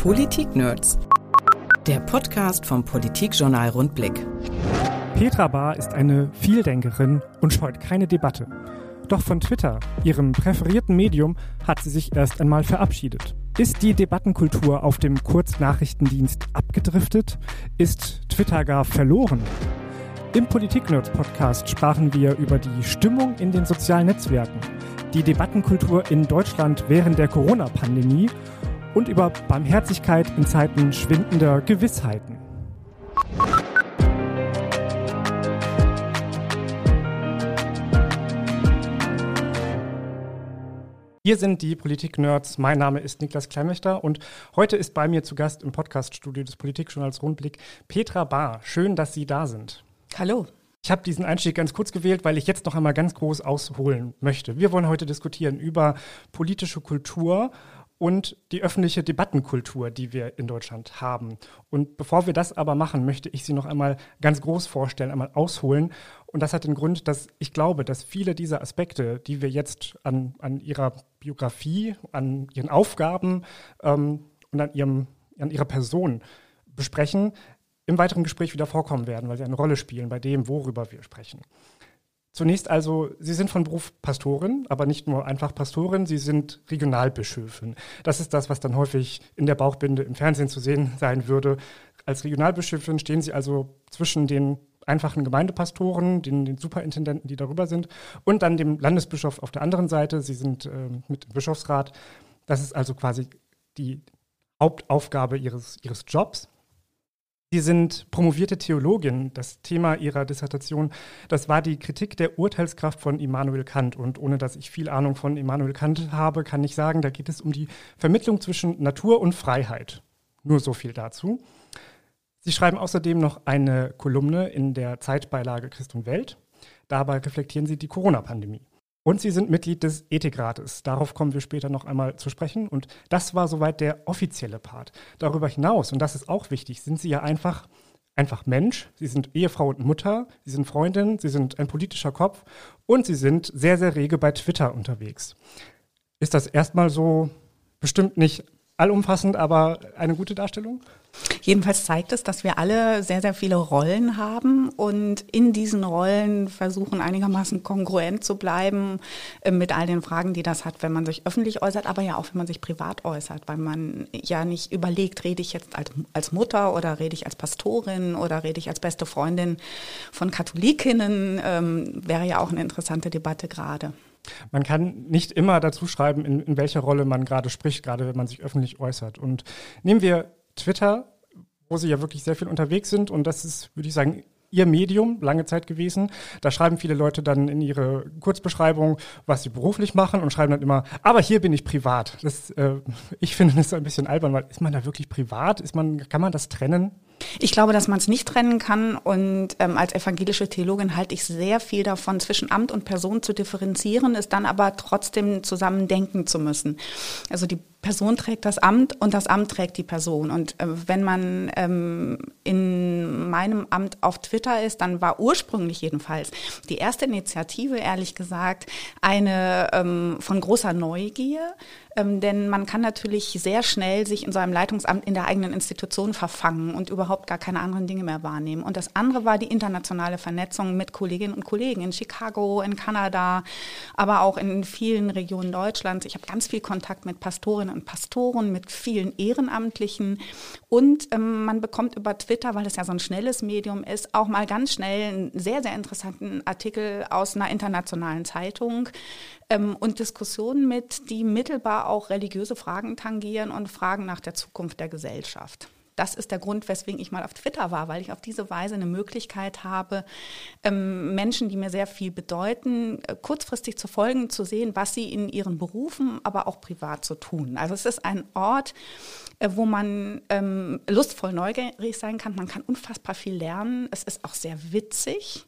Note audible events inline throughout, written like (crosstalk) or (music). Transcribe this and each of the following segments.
Politik-Nerds. Der Podcast vom Politikjournal Rundblick. Petra Bahr ist eine Vieldenkerin und scheut keine Debatte. Doch von Twitter, ihrem präferierten Medium, hat sie sich erst einmal verabschiedet. Ist die Debattenkultur auf dem Kurznachrichtendienst abgedriftet? Ist Twitter gar verloren? Im Politik-Nerds-Podcast sprachen wir über die Stimmung in den sozialen Netzwerken, die Debattenkultur in Deutschland während der Corona-Pandemie und über Barmherzigkeit in Zeiten schwindender Gewissheiten. Hier sind die Politik-Nerds. Mein Name ist Niklas Kleinwächter und heute ist bei mir zu Gast im Podcaststudio des Politikjournals Rundblick Petra Bahr. Schön, dass Sie da sind. Hallo. Ich habe diesen Einstieg ganz kurz gewählt, weil ich jetzt noch einmal ganz groß ausholen möchte. Wir wollen heute diskutieren über politische Kultur und die öffentliche Debattenkultur, die wir in Deutschland haben. Und bevor wir das aber machen, möchte ich Sie noch einmal ganz groß vorstellen, einmal ausholen. Und das hat den Grund, dass ich glaube, dass viele dieser Aspekte, die wir jetzt an, an Ihrer Biografie, an Ihren Aufgaben ähm, und an, ihrem, an Ihrer Person besprechen, im weiteren Gespräch wieder vorkommen werden, weil sie eine Rolle spielen bei dem, worüber wir sprechen. Zunächst also, Sie sind von Beruf Pastorin, aber nicht nur einfach Pastorin, Sie sind Regionalbischöfin. Das ist das, was dann häufig in der Bauchbinde im Fernsehen zu sehen sein würde. Als Regionalbischöfin stehen Sie also zwischen den einfachen Gemeindepastoren, den, den Superintendenten, die darüber sind, und dann dem Landesbischof auf der anderen Seite. Sie sind äh, mit dem Bischofsrat. Das ist also quasi die Hauptaufgabe Ihres, Ihres Jobs. Sie sind promovierte Theologin. Das Thema Ihrer Dissertation, das war die Kritik der Urteilskraft von Immanuel Kant. Und ohne dass ich viel Ahnung von Immanuel Kant habe, kann ich sagen, da geht es um die Vermittlung zwischen Natur und Freiheit. Nur so viel dazu. Sie schreiben außerdem noch eine Kolumne in der Zeitbeilage Christ und Welt. Dabei reflektieren Sie die Corona-Pandemie. Und Sie sind Mitglied des Ethikrates. Darauf kommen wir später noch einmal zu sprechen. Und das war soweit der offizielle Part. Darüber hinaus, und das ist auch wichtig, sind Sie ja einfach, einfach Mensch. Sie sind Ehefrau und Mutter, Sie sind Freundin, Sie sind ein politischer Kopf und Sie sind sehr, sehr rege bei Twitter unterwegs. Ist das erstmal so bestimmt nicht allumfassend, aber eine gute Darstellung? Jedenfalls zeigt es, dass wir alle sehr, sehr viele Rollen haben und in diesen Rollen versuchen einigermaßen kongruent zu bleiben äh, mit all den Fragen, die das hat, wenn man sich öffentlich äußert, aber ja auch, wenn man sich privat äußert, weil man ja nicht überlegt, rede ich jetzt als, als Mutter oder rede ich als Pastorin oder rede ich als beste Freundin von Katholikinnen, ähm, wäre ja auch eine interessante Debatte gerade. Man kann nicht immer dazu schreiben, in, in welcher Rolle man gerade spricht, gerade wenn man sich öffentlich äußert. Und nehmen wir Twitter, wo sie ja wirklich sehr viel unterwegs sind. Und das ist, würde ich sagen, ihr Medium lange Zeit gewesen. Da schreiben viele Leute dann in ihre Kurzbeschreibung, was sie beruflich machen und schreiben dann immer, aber hier bin ich privat. Das, äh, ich finde das ein bisschen albern, weil ist man da wirklich privat? Ist man, kann man das trennen? Ich glaube, dass man es nicht trennen kann und ähm, als evangelische Theologin halte ich sehr viel davon, zwischen Amt und Person zu differenzieren, es dann aber trotzdem zusammen denken zu müssen. Also die Person trägt das Amt und das Amt trägt die Person. Und äh, wenn man ähm, in meinem Amt auf Twitter ist, dann war ursprünglich jedenfalls die erste Initiative, ehrlich gesagt, eine ähm, von großer Neugier. Ähm, denn man kann natürlich sehr schnell sich in so einem Leitungsamt in der eigenen Institution verfangen und überhaupt gar keine anderen Dinge mehr wahrnehmen. Und das andere war die internationale Vernetzung mit Kolleginnen und Kollegen in Chicago, in Kanada, aber auch in vielen Regionen Deutschlands. Ich habe ganz viel Kontakt mit Pastorinnen und Pastoren, mit vielen Ehrenamtlichen. Und ähm, man bekommt über Twitter, weil es ja so ein schnelles Medium ist, auch mal ganz schnell einen sehr, sehr interessanten Artikel aus einer internationalen Zeitung ähm, und Diskussionen mit, die mittelbar auch religiöse Fragen tangieren und Fragen nach der Zukunft der Gesellschaft. Das ist der Grund, weswegen ich mal auf Twitter war, weil ich auf diese Weise eine Möglichkeit habe, ähm, Menschen, die mir sehr viel bedeuten, äh, kurzfristig zu folgen, zu sehen, was sie in ihren Berufen, aber auch privat zu tun. Also es ist ein Ort, wo man ähm, lustvoll neugierig sein kann. Man kann unfassbar viel lernen. Es ist auch sehr witzig.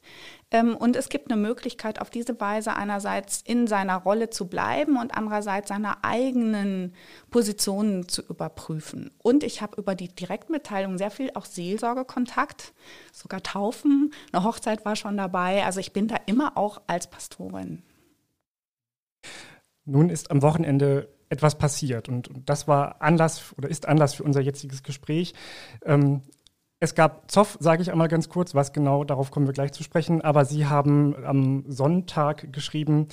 Ähm, und es gibt eine Möglichkeit, auf diese Weise einerseits in seiner Rolle zu bleiben und andererseits seine eigenen Positionen zu überprüfen. Und ich habe über die Direktmitteilung sehr viel auch Seelsorgekontakt, sogar Taufen. Eine Hochzeit war schon dabei. Also ich bin da immer auch als Pastorin. Nun ist am Wochenende etwas passiert. Und, das war Anlass oder ist Anlass für unser jetziges Gespräch. Ähm, es gab Zoff, sage ich einmal ganz kurz, was genau, darauf kommen wir gleich zu sprechen. Aber Sie haben am Sonntag geschrieben,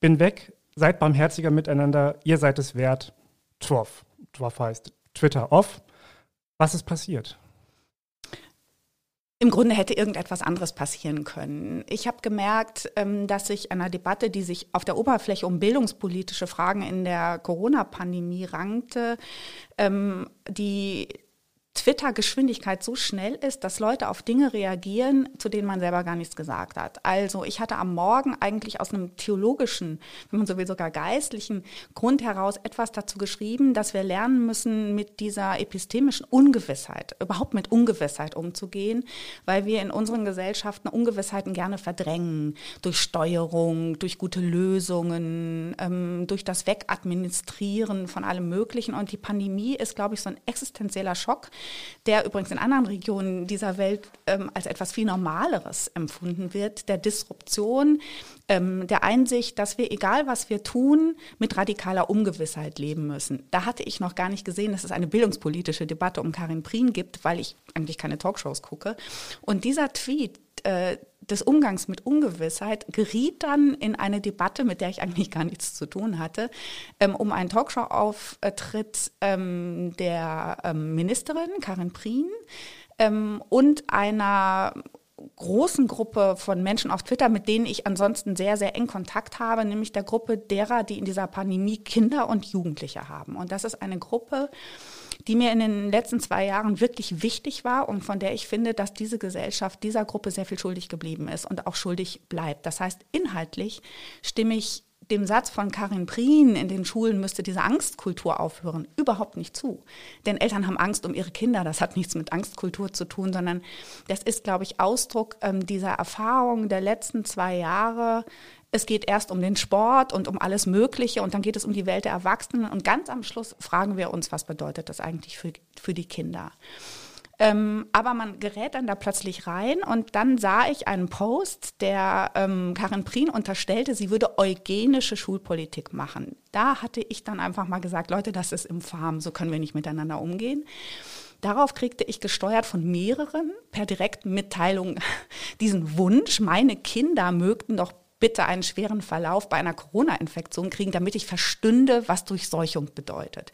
bin weg, seid barmherziger miteinander, ihr seid es wert. Troff. Troff heißt Twitter off. Was ist passiert? Im Grunde hätte irgendetwas anderes passieren können. Ich habe gemerkt, ähm, dass sich einer Debatte, die sich auf der Oberfläche um bildungspolitische Fragen in der Corona-Pandemie rankte, ähm, die Twitter-Geschwindigkeit so schnell ist, dass Leute auf Dinge reagieren, zu denen man selber gar nichts gesagt hat. Also ich hatte am Morgen eigentlich aus einem theologischen, wenn man so will, sogar geistlichen Grund heraus etwas dazu geschrieben, dass wir lernen müssen, mit dieser epistemischen Ungewissheit, überhaupt mit Ungewissheit umzugehen, weil wir in unseren Gesellschaften Ungewissheiten gerne verdrängen. Durch Steuerung, durch gute Lösungen, ähm, durch das Wegadministrieren von allem Möglichen. Und die Pandemie ist, glaube ich, so ein existenzieller Schock, der übrigens in anderen Regionen dieser Welt ähm, als etwas viel Normaleres empfunden wird, der Disruption, ähm, der Einsicht, dass wir, egal was wir tun, mit radikaler Ungewissheit leben müssen. Da hatte ich noch gar nicht gesehen, dass es eine bildungspolitische Debatte um Karin Prien gibt, weil ich eigentlich keine Talkshows gucke. Und dieser Tweet, äh, des Umgangs mit Ungewissheit geriet dann in eine Debatte, mit der ich eigentlich gar nichts zu tun hatte, ähm, um einen Talkshow-Auftritt ähm, der ähm, Ministerin Karin Prien ähm, und einer großen Gruppe von Menschen auf Twitter, mit denen ich ansonsten sehr, sehr eng Kontakt habe, nämlich der Gruppe derer, die in dieser Pandemie Kinder und Jugendliche haben. Und das ist eine Gruppe, die mir in den letzten zwei Jahren wirklich wichtig war und von der ich finde, dass diese Gesellschaft dieser Gruppe sehr viel schuldig geblieben ist und auch schuldig bleibt. Das heißt, inhaltlich stimme ich dem Satz von Karin Prien, in den Schulen müsste diese Angstkultur aufhören, überhaupt nicht zu. Denn Eltern haben Angst um ihre Kinder. Das hat nichts mit Angstkultur zu tun, sondern das ist, glaube ich, Ausdruck ähm, dieser Erfahrung der letzten zwei Jahre, es geht erst um den Sport und um alles Mögliche und dann geht es um die Welt der Erwachsenen und ganz am Schluss fragen wir uns, was bedeutet das eigentlich für, für die Kinder? Ähm, aber man gerät dann da plötzlich rein und dann sah ich einen Post, der ähm, Karin Prien unterstellte, sie würde eugenische Schulpolitik machen. Da hatte ich dann einfach mal gesagt, Leute, das ist im Farm, so können wir nicht miteinander umgehen. Darauf kriegte ich gesteuert von mehreren per direkten Mitteilung (laughs) diesen Wunsch, meine Kinder mögten doch bitte einen schweren Verlauf bei einer Corona-Infektion kriegen, damit ich verstünde, was Durchseuchung bedeutet.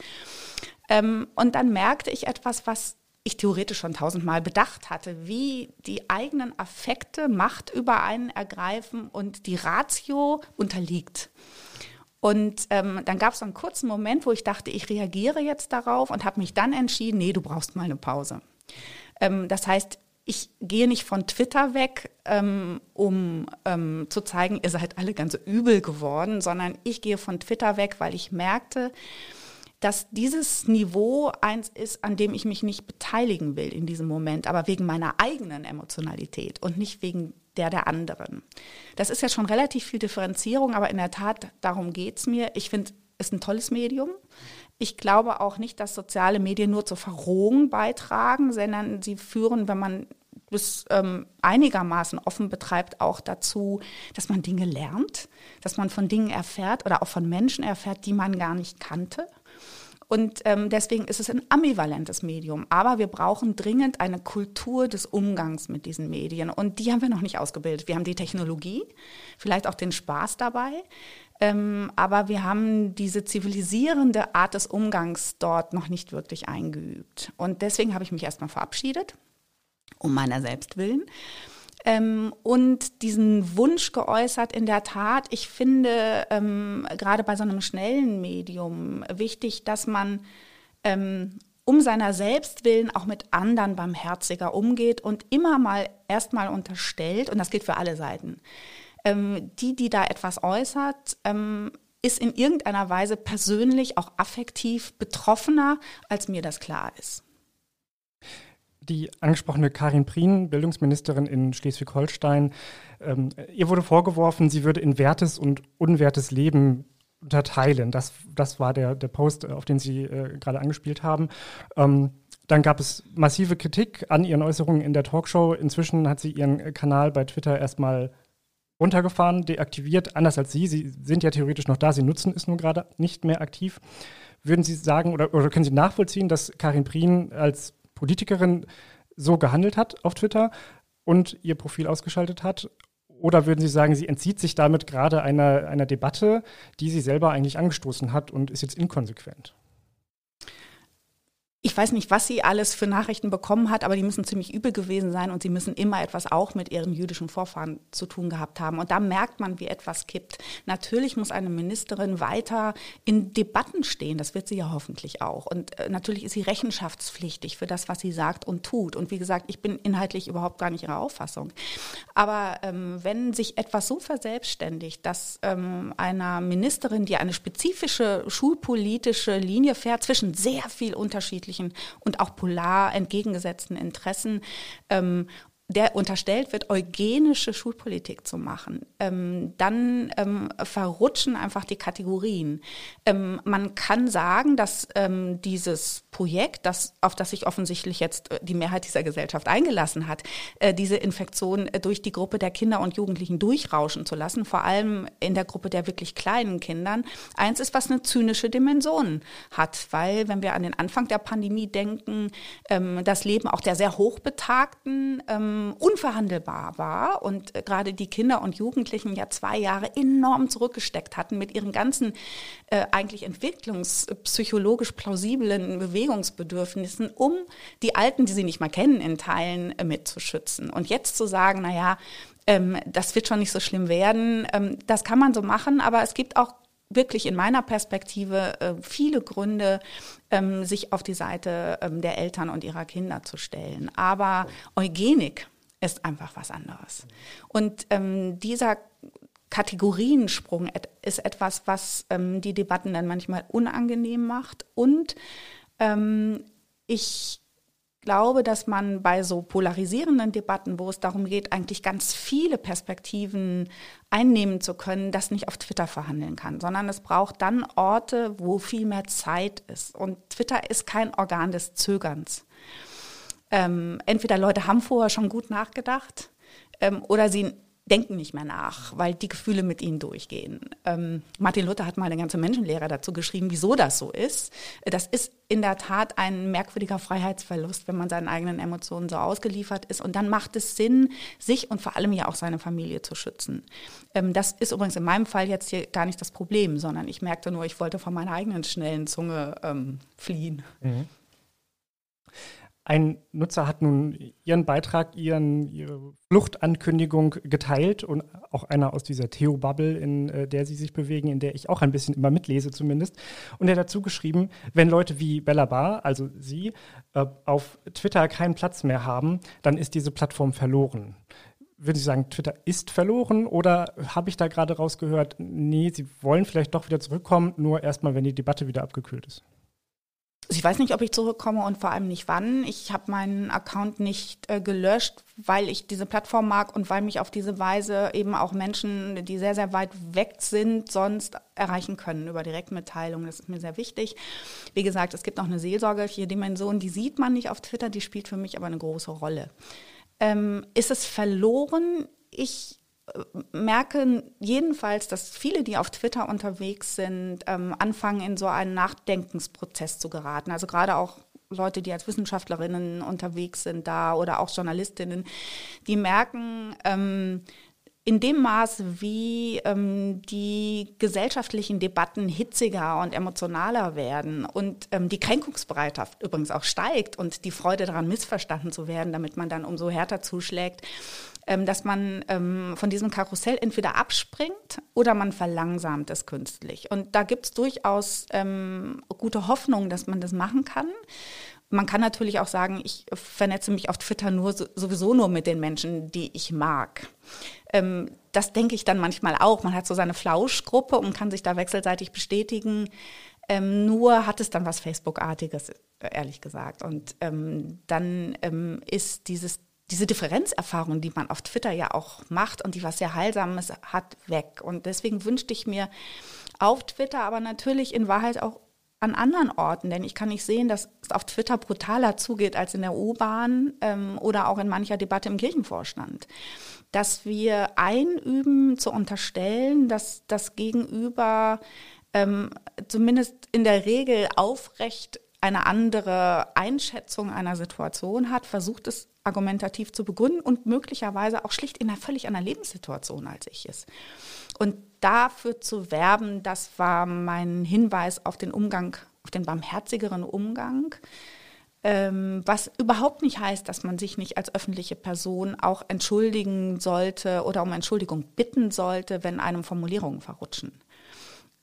Ähm, und dann merkte ich etwas, was ich theoretisch schon tausendmal bedacht hatte, wie die eigenen Affekte Macht über einen ergreifen und die Ratio unterliegt. Und ähm, dann gab es einen kurzen Moment, wo ich dachte, ich reagiere jetzt darauf und habe mich dann entschieden, nee, du brauchst mal eine Pause. Ähm, das heißt, ich gehe nicht von Twitter weg, ähm, um ähm, zu zeigen, ihr seid alle ganz übel geworden, sondern ich gehe von Twitter weg, weil ich merkte, dass dieses Niveau eins ist, an dem ich mich nicht beteiligen will in diesem Moment, aber wegen meiner eigenen Emotionalität und nicht wegen der der anderen. Das ist ja schon relativ viel Differenzierung, aber in der Tat, darum geht es mir. Ich finde, es ist ein tolles Medium. Ich glaube auch nicht, dass soziale Medien nur zur Verrohung beitragen, sondern sie führen, wenn man das ähm, einigermaßen offen betreibt, auch dazu, dass man Dinge lernt, dass man von Dingen erfährt oder auch von Menschen erfährt, die man gar nicht kannte. Und ähm, deswegen ist es ein ambivalentes Medium. Aber wir brauchen dringend eine Kultur des Umgangs mit diesen Medien. Und die haben wir noch nicht ausgebildet. Wir haben die Technologie, vielleicht auch den Spaß dabei. Ähm, aber wir haben diese zivilisierende Art des Umgangs dort noch nicht wirklich eingeübt. Und deswegen habe ich mich erstmal verabschiedet um meiner selbst willen. Ähm, und diesen Wunsch geäußert, in der Tat, ich finde ähm, gerade bei so einem schnellen Medium wichtig, dass man ähm, um seiner selbst willen auch mit anderen barmherziger umgeht und immer mal erstmal unterstellt, und das gilt für alle Seiten, ähm, die, die da etwas äußert, ähm, ist in irgendeiner Weise persönlich, auch affektiv betroffener, als mir das klar ist die angesprochene Karin Prien, Bildungsministerin in Schleswig-Holstein, ähm, ihr wurde vorgeworfen, sie würde in wertes und unwertes Leben unterteilen. Das, das war der, der Post, auf den Sie äh, gerade angespielt haben. Ähm, dann gab es massive Kritik an ihren Äußerungen in der Talkshow. Inzwischen hat sie ihren Kanal bei Twitter erstmal runtergefahren, deaktiviert, anders als Sie. Sie sind ja theoretisch noch da, Sie nutzen es nur gerade nicht mehr aktiv. Würden Sie sagen oder, oder können Sie nachvollziehen, dass Karin Prien als Politikerin so gehandelt hat auf Twitter und ihr Profil ausgeschaltet hat? Oder würden Sie sagen, sie entzieht sich damit gerade einer, einer Debatte, die sie selber eigentlich angestoßen hat und ist jetzt inkonsequent? Weiß nicht, was sie alles für Nachrichten bekommen hat, aber die müssen ziemlich übel gewesen sein und sie müssen immer etwas auch mit ihren jüdischen Vorfahren zu tun gehabt haben. Und da merkt man, wie etwas kippt. Natürlich muss eine Ministerin weiter in Debatten stehen. Das wird sie ja hoffentlich auch. Und äh, natürlich ist sie rechenschaftspflichtig für das, was sie sagt und tut. Und wie gesagt, ich bin inhaltlich überhaupt gar nicht ihrer Auffassung. Aber ähm, wenn sich etwas so verselbstständigt, dass ähm, einer Ministerin, die eine spezifische schulpolitische Linie fährt, zwischen sehr viel unterschiedlichen und auch polar entgegengesetzten Interessen. Ähm, der unterstellt wird, eugenische Schulpolitik zu machen, ähm, dann ähm, verrutschen einfach die Kategorien. Ähm, man kann sagen, dass ähm, dieses Projekt, das, auf das sich offensichtlich jetzt äh, die Mehrheit dieser Gesellschaft eingelassen hat, äh, diese Infektion äh, durch die Gruppe der Kinder und Jugendlichen durchrauschen zu lassen, vor allem in der Gruppe der wirklich kleinen Kindern, eins ist, was eine zynische Dimension hat. Weil, wenn wir an den Anfang der Pandemie denken, ähm, das Leben auch der sehr Hochbetagten, ähm, unverhandelbar war und äh, gerade die Kinder und Jugendlichen ja zwei Jahre enorm zurückgesteckt hatten mit ihren ganzen äh, eigentlich entwicklungspsychologisch plausiblen Bewegungsbedürfnissen, um die Alten, die sie nicht mal kennen, in Teilen äh, mitzuschützen. Und jetzt zu sagen, naja, ähm, das wird schon nicht so schlimm werden, ähm, das kann man so machen, aber es gibt auch wirklich in meiner Perspektive äh, viele Gründe, ähm, sich auf die Seite ähm, der Eltern und ihrer Kinder zu stellen. Aber Eugenik ist einfach was anderes. Und ähm, dieser Kategoriensprung ist etwas, was ähm, die Debatten dann manchmal unangenehm macht. Und ähm, ich glaube, dass man bei so polarisierenden Debatten, wo es darum geht, eigentlich ganz viele Perspektiven einnehmen zu können, das nicht auf Twitter verhandeln kann, sondern es braucht dann Orte, wo viel mehr Zeit ist. Und Twitter ist kein Organ des Zögerns. Ähm, entweder Leute haben vorher schon gut nachgedacht ähm, oder sie denken nicht mehr nach, weil die Gefühle mit ihnen durchgehen. Ähm, Martin Luther hat mal eine ganze Menschenlehre dazu geschrieben, wieso das so ist. Das ist in der Tat ein merkwürdiger Freiheitsverlust, wenn man seinen eigenen Emotionen so ausgeliefert ist. Und dann macht es Sinn, sich und vor allem ja auch seine Familie zu schützen. Ähm, das ist übrigens in meinem Fall jetzt hier gar nicht das Problem, sondern ich merkte nur, ich wollte von meiner eigenen schnellen Zunge ähm, fliehen. Mhm. Ein Nutzer hat nun ihren Beitrag, ihren, ihre Fluchtankündigung geteilt und auch einer aus dieser Theo-Bubble, in äh, der sie sich bewegen, in der ich auch ein bisschen immer mitlese zumindest. Und er hat dazu geschrieben, wenn Leute wie Bella Bar, also sie, äh, auf Twitter keinen Platz mehr haben, dann ist diese Plattform verloren. Würden Sie sagen, Twitter ist verloren oder habe ich da gerade rausgehört, nee, Sie wollen vielleicht doch wieder zurückkommen, nur erstmal, wenn die Debatte wieder abgekühlt ist? Ich weiß nicht, ob ich zurückkomme und vor allem nicht wann. Ich habe meinen Account nicht äh, gelöscht, weil ich diese Plattform mag und weil mich auf diese Weise eben auch Menschen, die sehr, sehr weit weg sind, sonst erreichen können über Direktmitteilungen. Das ist mir sehr wichtig. Wie gesagt, es gibt noch eine seelsorgerliche Dimension, die sieht man nicht auf Twitter, die spielt für mich aber eine große Rolle. Ähm, ist es verloren? Ich merke jedenfalls, dass viele, die auf Twitter unterwegs sind, ähm, anfangen, in so einen Nachdenkensprozess zu geraten. Also gerade auch Leute, die als Wissenschaftlerinnen unterwegs sind da oder auch Journalistinnen, die merken, ähm, in dem Maß, wie ähm, die gesellschaftlichen Debatten hitziger und emotionaler werden und ähm, die Kränkungsbereitschaft übrigens auch steigt und die Freude daran, missverstanden zu werden, damit man dann umso härter zuschlägt, ähm, dass man ähm, von diesem Karussell entweder abspringt oder man verlangsamt es künstlich. Und da gibt es durchaus ähm, gute Hoffnung, dass man das machen kann. Man kann natürlich auch sagen, ich vernetze mich auf Twitter nur sowieso nur mit den Menschen, die ich mag. Ähm, das denke ich dann manchmal auch. Man hat so seine Flauschgruppe und kann sich da wechselseitig bestätigen. Ähm, nur hat es dann was Facebook-artiges, ehrlich gesagt. Und ähm, dann ähm, ist dieses diese Differenzerfahrung, die man auf Twitter ja auch macht und die was sehr Heilsames hat, weg. Und deswegen wünschte ich mir auf Twitter, aber natürlich in Wahrheit auch an anderen Orten, denn ich kann nicht sehen, dass es auf Twitter brutaler zugeht als in der U-Bahn ähm, oder auch in mancher Debatte im Kirchenvorstand. Dass wir einüben zu unterstellen, dass das Gegenüber ähm, zumindest in der Regel aufrecht eine andere Einschätzung einer Situation hat, versucht es argumentativ zu begründen und möglicherweise auch schlicht in einer völlig anderen Lebenssituation als ich es. Und dafür zu werben, das war mein Hinweis auf den Umgang, auf den barmherzigeren Umgang. Ähm, was überhaupt nicht heißt, dass man sich nicht als öffentliche Person auch entschuldigen sollte oder um Entschuldigung bitten sollte, wenn einem Formulierungen verrutschen.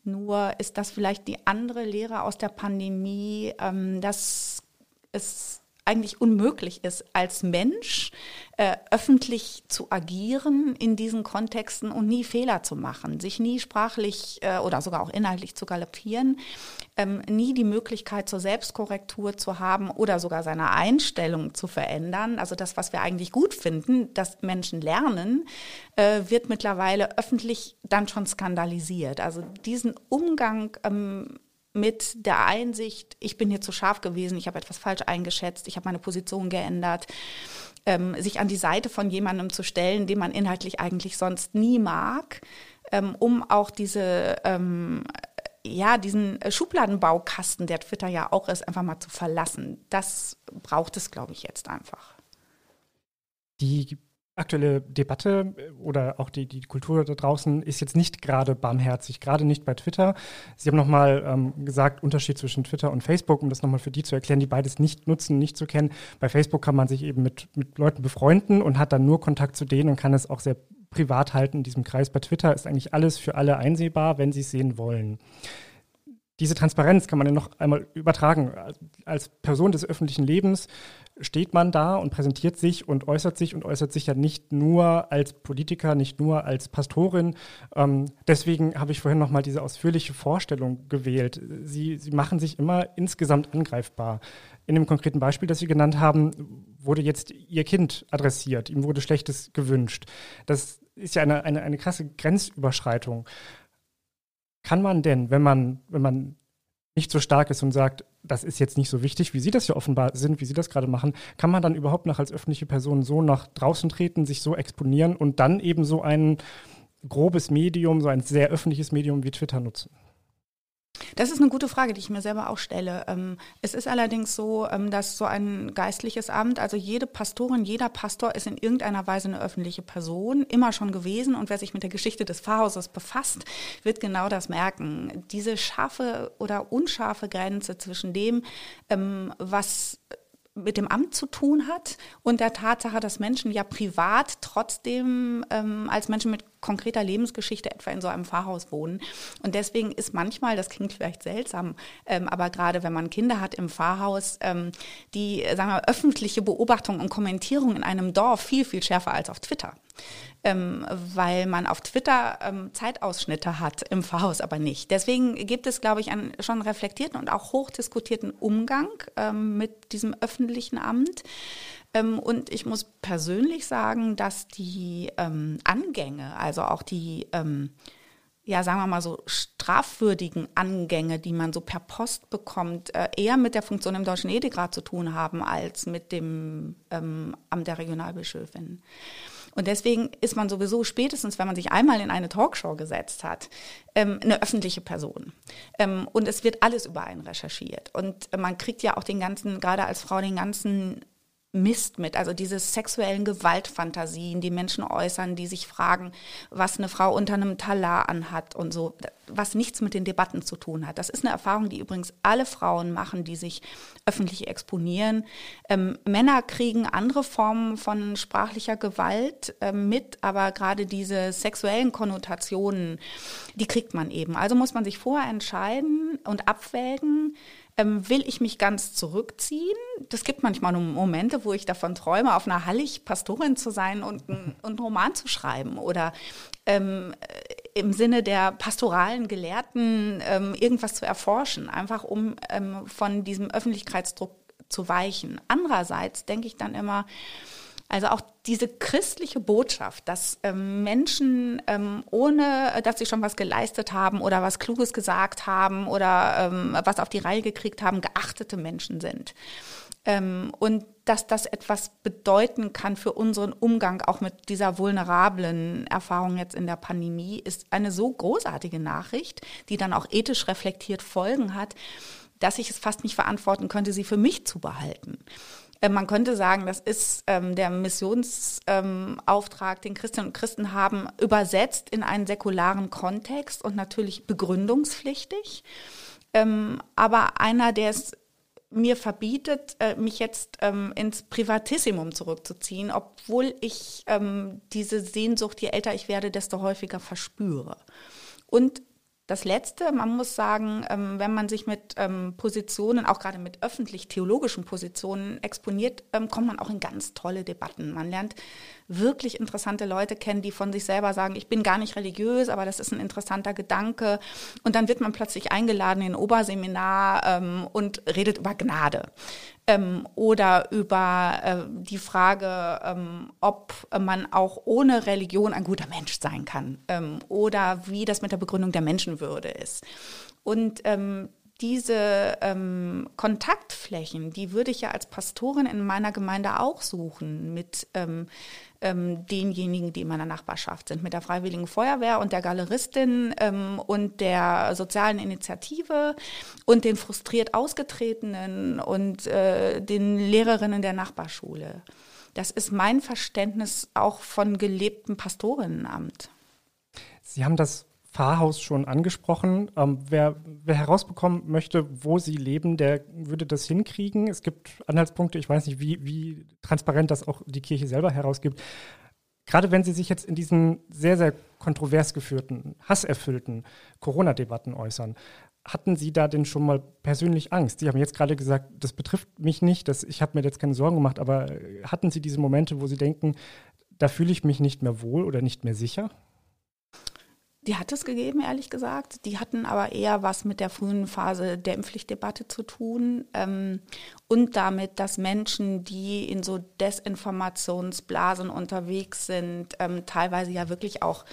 Nur ist das vielleicht die andere Lehre aus der Pandemie, ähm, dass es eigentlich unmöglich ist, als Mensch äh, öffentlich zu agieren in diesen Kontexten und nie Fehler zu machen, sich nie sprachlich äh, oder sogar auch inhaltlich zu galoppieren, ähm, nie die Möglichkeit zur Selbstkorrektur zu haben oder sogar seine Einstellung zu verändern. Also das, was wir eigentlich gut finden, dass Menschen lernen, äh, wird mittlerweile öffentlich dann schon skandalisiert. Also diesen Umgang ähm, mit der Einsicht, ich bin hier zu scharf gewesen, ich habe etwas falsch eingeschätzt, ich habe meine Position geändert, ähm, sich an die Seite von jemandem zu stellen, den man inhaltlich eigentlich sonst nie mag, ähm, um auch diese ähm, ja, diesen Schubladenbaukasten, der Twitter ja auch ist, einfach mal zu verlassen. Das braucht es, glaube ich, jetzt einfach. Die aktuelle Debatte äh, oder auch die, die Kultur da draußen ist jetzt nicht gerade barmherzig, gerade nicht bei Twitter. Sie haben nochmal ähm, gesagt, Unterschied zwischen Twitter und Facebook, um das nochmal für die zu erklären, die beides nicht nutzen, nicht zu kennen. Bei Facebook kann man sich eben mit, mit Leuten befreunden und hat dann nur Kontakt zu denen und kann es auch sehr privat halten in diesem Kreis. Bei Twitter ist eigentlich alles für alle einsehbar, wenn sie es sehen wollen diese Transparenz kann man ja noch einmal übertragen. Als Person des öffentlichen Lebens steht man da und präsentiert sich und äußert sich und äußert sich ja nicht nur als Politiker, nicht nur als Pastorin. Ähm, deswegen habe ich vorhin nochmal diese ausführliche Vorstellung gewählt. Sie, Sie machen sich immer insgesamt angreifbar. In dem konkreten Beispiel, das Sie genannt haben, wurde jetzt Ihr Kind adressiert. Ihm wurde Schlechtes gewünscht. Das ist ja eine, eine, eine krasse Grenzüberschreitung kann man denn, wenn man, wenn man nicht so stark ist und sagt, das ist jetzt nicht so wichtig, wie Sie das ja offenbar sind, wie Sie das gerade machen, kann man dann überhaupt noch als öffentliche Person so nach draußen treten, sich so exponieren und dann eben so ein grobes Medium, so ein sehr öffentliches Medium wie Twitter nutzen? Das ist eine gute Frage, die ich mir selber auch stelle. Ähm, es ist allerdings so, ähm, dass so ein geistliches Amt, also jede Pastorin, jeder Pastor ist in irgendeiner Weise eine öffentliche Person, immer schon gewesen. Und wer sich mit der Geschichte des Pfarrhauses befasst, wird genau das merken. Diese scharfe oder unscharfe Grenze zwischen dem, ähm, was mit dem Amt zu tun hat und der Tatsache, dass Menschen ja privat trotzdem ähm, als Menschen mit konkreter Lebensgeschichte etwa in so einem Pfarrhaus wohnen. Und deswegen ist manchmal, das klingt vielleicht seltsam, ähm, aber gerade wenn man Kinder hat im Pfarrhaus, ähm, die sagen wir, öffentliche Beobachtung und Kommentierung in einem Dorf viel, viel schärfer als auf Twitter ähm, weil man auf Twitter ähm, Zeitausschnitte hat, im Pfarrhaus aber nicht. Deswegen gibt es, glaube ich, einen schon reflektierten und auch hochdiskutierten Umgang ähm, mit diesem öffentlichen Amt. Ähm, und ich muss persönlich sagen, dass die ähm, Angänge, also auch die ähm, ja, sagen wir mal so, strafwürdigen Angänge, die man so per Post bekommt, äh, eher mit der Funktion im Deutschen Ethikrat zu tun haben als mit dem ähm, Amt der Regionalbischöfin. Und deswegen ist man sowieso spätestens, wenn man sich einmal in eine Talkshow gesetzt hat, ähm, eine öffentliche Person. Ähm, und es wird alles über einen recherchiert. Und man kriegt ja auch den ganzen, gerade als Frau, den ganzen Mist mit, also diese sexuellen Gewaltfantasien, die Menschen äußern, die sich fragen, was eine Frau unter einem Talar anhat und so, was nichts mit den Debatten zu tun hat. Das ist eine Erfahrung, die übrigens alle Frauen machen, die sich öffentlich exponieren. Ähm, Männer kriegen andere Formen von sprachlicher Gewalt äh, mit, aber gerade diese sexuellen Konnotationen, die kriegt man eben. Also muss man sich vorher entscheiden und abwägen, ähm, will ich mich ganz zurückziehen. Das gibt manchmal Momente, wo ich davon träume, auf einer Hallig Pastorin zu sein und, ein, (laughs) und einen Roman zu schreiben oder ähm, äh, im Sinne der pastoralen Gelehrten ähm, irgendwas zu erforschen, einfach um ähm, von diesem Öffentlichkeitsdruck zu weichen. Andererseits denke ich dann immer, Also auch diese christliche Botschaft, dass ähm, Menschen, ähm, ohne dass sie schon was geleistet haben oder was Kluges gesagt haben oder ähm, was auf die Reihe gekriegt haben, geachtete Menschen sind. Ähm, und dass das etwas bedeuten kann für unseren Umgang auch mit dieser vulnerablen Erfahrung jetzt in der Pandemie, ist eine so großartige Nachricht, die dann auch ethisch reflektiert Folgen hat, dass ich es fast nicht verantworten könnte, sie für mich zu behalten. Äh, man könnte sagen, das ist ähm, der Missionsauftrag, ähm, den Christinnen und Christen haben, übersetzt in einen säkularen Kontext und natürlich begründungspflichtig. Ähm, aber einer, der es mir verbietet, äh, mich jetzt ähm, ins Privatissimum zurückzuziehen, obwohl ich ähm, diese Sehnsucht, je älter ich werde, desto häufiger verspüre. Und das Letzte, man muss sagen, ähm, wenn man sich mit ähm, Positionen, auch gerade mit öffentlich-theologischen Positionen exponiert, ähm, kommt man auch in ganz tolle Debatten. Man lernt wirklich interessante Leute kennen, die von sich selber sagen, ich bin gar nicht religiös, aber das ist ein interessanter Gedanke. Und dann wird man plötzlich eingeladen in ein Oberseminar und redet über Gnade ähm, oder über äh, die Frage, ähm, ob man auch ohne Religion ein guter Mensch sein kann ähm, oder wie das mit der Begründung der Menschenwürde ist. Und ähm, diese ähm, Kontaktflächen, die würde ich ja als Pastorin in meiner Gemeinde auch suchen mit ähm, ähm, denjenigen, die in meiner Nachbarschaft sind, mit der Freiwilligen Feuerwehr und der Galeristin ähm, und der sozialen Initiative und den frustriert Ausgetretenen und äh, den Lehrerinnen der Nachbarschule. Das ist mein Verständnis auch von gelebtem Pastorinnenamt. Sie haben das Pfarrhaus schon angesprochen. Ähm, wer, wer herausbekommen möchte, wo sie leben, der würde das hinkriegen. Es gibt Anhaltspunkte, ich weiß nicht, wie, wie transparent das auch die Kirche selber herausgibt. Gerade wenn Sie sich jetzt in diesen sehr, sehr kontrovers geführten, hasserfüllten Corona-Debatten äußern, hatten Sie da denn schon mal persönlich Angst? Sie haben jetzt gerade gesagt, das betrifft mich nicht, das, ich habe mir jetzt keine Sorgen gemacht, aber hatten Sie diese Momente, wo Sie denken, da fühle ich mich nicht mehr wohl oder nicht mehr sicher? Die hat es gegeben, ehrlich gesagt. Die hatten aber eher was mit der frühen Phase der Impfpflichtdebatte zu tun ähm, und damit, dass Menschen, die in so Desinformationsblasen unterwegs sind, ähm, teilweise ja wirklich auch